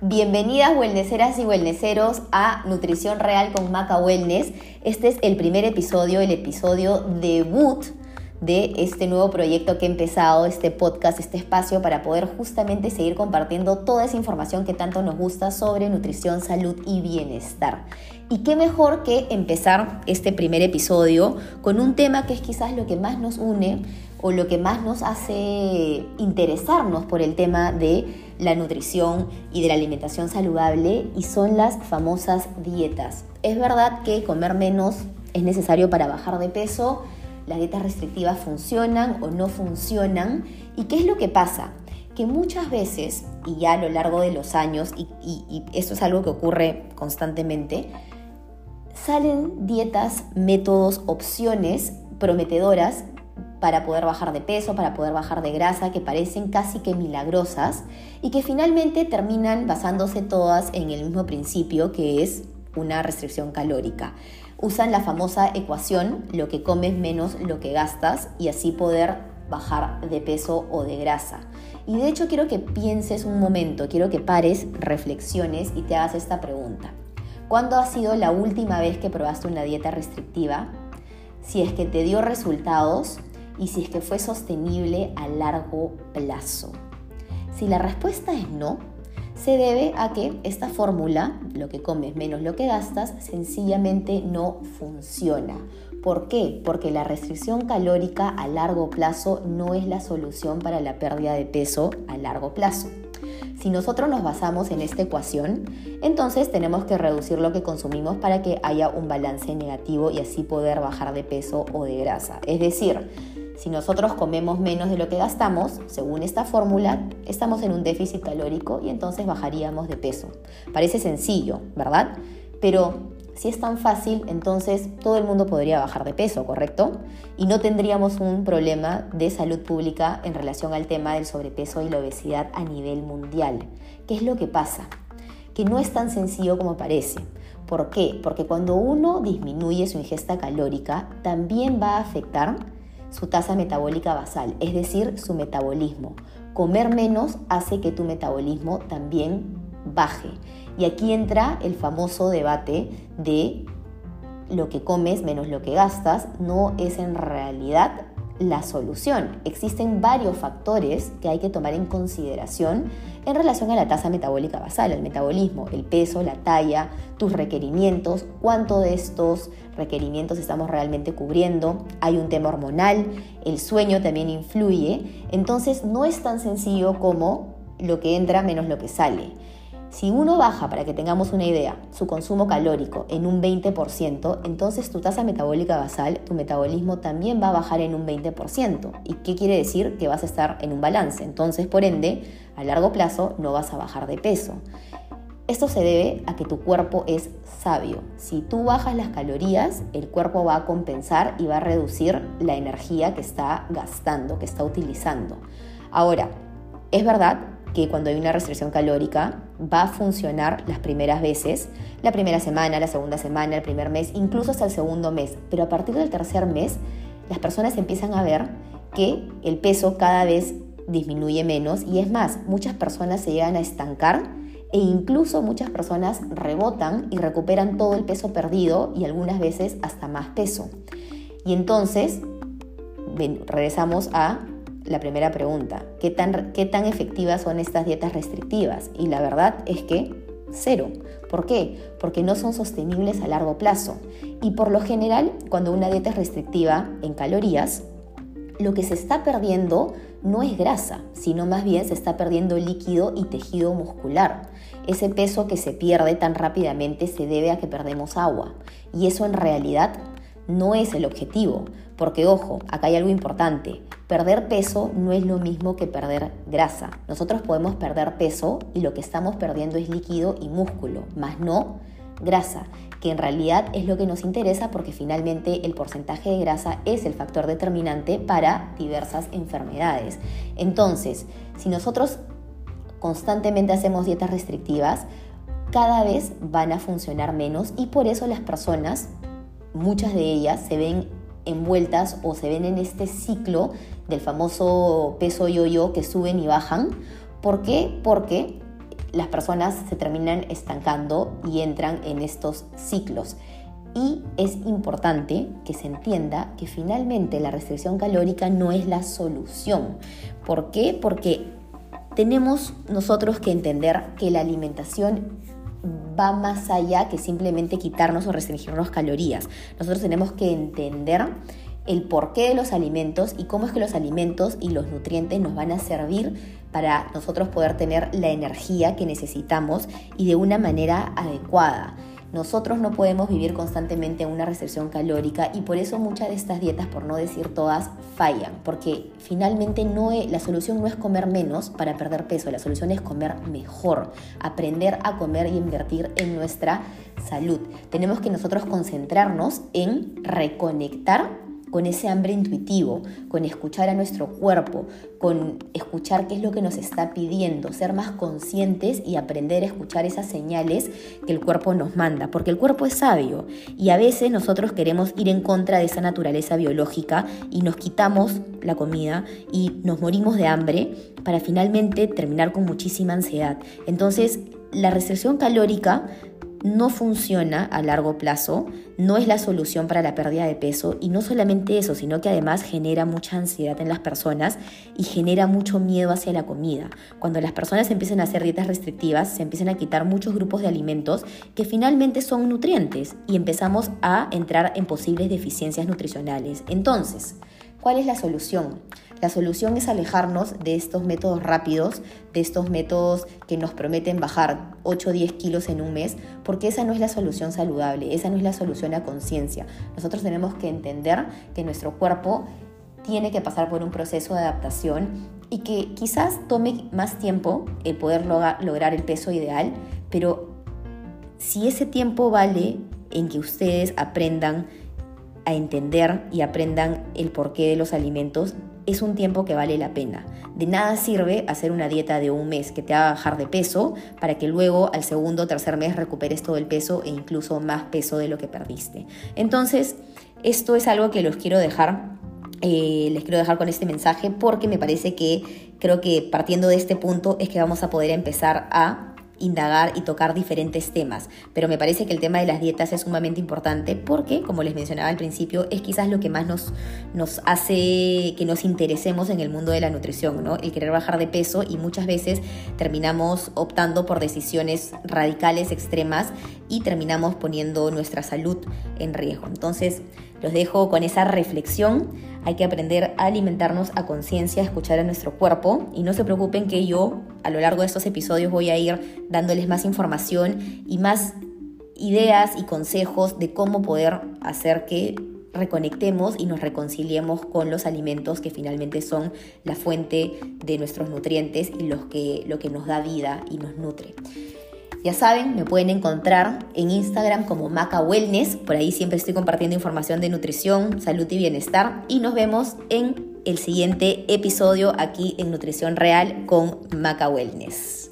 Bienvenidas wellnesseras y wellnesseros a Nutrición Real con Maca Wellness. Este es el primer episodio, el episodio debut de este nuevo proyecto que he empezado, este podcast, este espacio para poder justamente seguir compartiendo toda esa información que tanto nos gusta sobre nutrición, salud y bienestar. Y qué mejor que empezar este primer episodio con un tema que es quizás lo que más nos une o lo que más nos hace interesarnos por el tema de la nutrición y de la alimentación saludable y son las famosas dietas. Es verdad que comer menos es necesario para bajar de peso, las dietas restrictivas funcionan o no funcionan y qué es lo que pasa que muchas veces, y ya a lo largo de los años, y, y, esto es algo que ocurre constantemente, salen dietas, métodos, opciones prometedoras para poder bajar de peso, para poder bajar de grasa, que parecen casi que milagrosas y que finalmente terminan basándose todas en el mismo principio que es una restricción calórica. Usan la famosa ecuación, lo que comes menos lo que gastas y así poder bajar de peso o de grasa. Y de hecho quiero que pienses un momento, quiero que pares, reflexiones y te hagas esta pregunta. ¿Cuándo ha sido la última vez que probaste una dieta restrictiva? Si es que te dio resultados y si es que fue sostenible a largo plazo. Si la respuesta es no, se debe a que esta fórmula, lo que comes menos lo que gastas, sencillamente no funciona. ¿Por qué? Porque la restricción calórica a largo plazo no es la solución para la pérdida de peso a largo plazo. Si nosotros nos basamos en esta ecuación, entonces tenemos que reducir lo que consumimos para que haya un balance negativo y así poder bajar de peso o de grasa. Es decir, si nosotros comemos menos de lo que gastamos, según esta fórmula, estamos en un déficit calórico y entonces bajaríamos de peso. Parece sencillo, ¿verdad? Pero si es tan fácil, entonces todo el mundo podría bajar de peso, ¿correcto? Y no tendríamos un problema de salud pública en relación al tema del sobrepeso y la obesidad a nivel mundial. ¿Qué es lo que pasa? Que no es tan sencillo como parece. ¿Por qué? Porque cuando uno disminuye su ingesta calórica, también va a afectar su tasa metabólica basal, es decir, su metabolismo. Comer menos hace que tu metabolismo también baje. Y aquí entra el famoso debate de lo que comes menos lo que gastas no es en realidad la solución. Existen varios factores que hay que tomar en consideración en relación a la tasa metabólica basal, el metabolismo, el peso, la talla, tus requerimientos, cuánto de estos requerimientos estamos realmente cubriendo. Hay un tema hormonal, el sueño también influye. Entonces no es tan sencillo como lo que entra menos lo que sale. Si uno baja, para que tengamos una idea, su consumo calórico en un 20%, entonces tu tasa metabólica basal, tu metabolismo también va a bajar en un 20%. ¿Y qué quiere decir? Que vas a estar en un balance. Entonces, por ende, a largo plazo no vas a bajar de peso. Esto se debe a que tu cuerpo es sabio. Si tú bajas las calorías, el cuerpo va a compensar y va a reducir la energía que está gastando, que está utilizando. Ahora, es verdad que cuando hay una restricción calórica va a funcionar las primeras veces, la primera semana, la segunda semana, el primer mes, incluso hasta el segundo mes. Pero a partir del tercer mes, las personas empiezan a ver que el peso cada vez disminuye menos y es más, muchas personas se llegan a estancar e incluso muchas personas rebotan y recuperan todo el peso perdido y algunas veces hasta más peso. Y entonces regresamos a la primera pregunta, ¿qué tan, ¿qué tan efectivas son estas dietas restrictivas? Y la verdad es que cero. ¿Por qué? Porque no son sostenibles a largo plazo. Y por lo general, cuando una dieta es restrictiva en calorías, lo que se está perdiendo no es grasa, sino más bien se está perdiendo líquido y tejido muscular. Ese peso que se pierde tan rápidamente se debe a que perdemos agua. Y eso en realidad no es el objetivo, porque ojo, acá hay algo importante. Perder peso no es lo mismo que perder grasa. Nosotros podemos perder peso y lo que estamos perdiendo es líquido y músculo, más no grasa, que en realidad es lo que nos interesa porque finalmente el porcentaje de grasa es el factor determinante para diversas enfermedades. Entonces, si nosotros constantemente hacemos dietas restrictivas, cada vez van a funcionar menos y por eso las personas muchas de ellas se ven envueltas o se ven en este ciclo del famoso peso yo-yo que suben y bajan. ¿Por qué? Porque las personas se terminan estancando y entran en estos ciclos. Y es importante que se entienda que finalmente la restricción calórica no es la solución. ¿Por qué? Porque tenemos nosotros que entender que la alimentación va más allá que simplemente quitarnos o restringirnos calorías. Nosotros tenemos que entender el porqué de los alimentos y cómo es que los alimentos y los nutrientes nos van a servir para nosotros poder tener la energía que necesitamos y de una manera adecuada. Nosotros no podemos vivir constantemente en una restricción calórica y por eso muchas de estas dietas, por no decir todas, fallan, porque finalmente no la solución no es comer menos para perder peso, la solución es comer mejor, aprender a comer y invertir en nuestra salud. Tenemos que nosotros concentrarnos en reconectar con ese hambre intuitivo, con escuchar a nuestro cuerpo, con escuchar qué es lo que nos está pidiendo, ser más conscientes y aprender a escuchar esas señales que el cuerpo nos manda, porque el cuerpo es sabio y a veces nosotros queremos ir en contra de esa naturaleza biológica y nos quitamos la comida y nos morimos de hambre para finalmente terminar con muchísima ansiedad. Entonces, la restricción calórica no funciona a largo plazo, no es la solución para la pérdida de peso y no solamente eso, sino que además genera mucha ansiedad en las personas y genera mucho miedo hacia la comida. Cuando las personas empiezan a hacer dietas restrictivas, se empiezan a quitar muchos grupos de alimentos que finalmente son nutrientes y empezamos a entrar en posibles deficiencias nutricionales. Entonces, ¿cuál es la solución? La solución es alejarnos de estos métodos rápidos, de estos métodos que nos prometen bajar 8 o 10 kilos en un mes, porque esa no es la solución saludable, esa no es la solución a conciencia. Nosotros tenemos que entender que nuestro cuerpo tiene que pasar por un proceso de adaptación y que quizás tome más tiempo el poder lograr el peso ideal, pero si ese tiempo vale en que ustedes aprendan a entender y aprendan el porqué de los alimentos, es un tiempo que vale la pena. De nada sirve hacer una dieta de un mes que te haga bajar de peso para que luego al segundo o tercer mes recuperes todo el peso e incluso más peso de lo que perdiste. Entonces, esto es algo que los quiero dejar eh, les quiero dejar con este mensaje porque me parece que creo que partiendo de este punto es que vamos a poder empezar a indagar y tocar diferentes temas, pero me parece que el tema de las dietas es sumamente importante porque, como les mencionaba al principio, es quizás lo que más nos, hace que nos interesemos en el mundo de la nutrición, ¿no? El querer bajar de peso y muchas veces terminamos optando por decisiones radicales, extremas y terminamos poniendo nuestra salud en riesgo. Entonces, los dejo con esa reflexión. Hay que aprender a alimentarnos a conciencia, escuchar a nuestro cuerpo y no se preocupen que yo a lo largo de estos episodios voy a ir dándoles más información y más ideas y consejos de cómo poder hacer que reconectemos y nos reconciliemos con los alimentos que finalmente son la fuente de nuestros nutrientes y los que, lo que nos da vida y nos nutre. Ya saben, me pueden encontrar en Instagram como Maca Wellness. Por ahí siempre estoy compartiendo información de nutrición, salud y bienestar. Y nos vemos en el siguiente episodio aquí en Nutrición Real con Maca Wellness.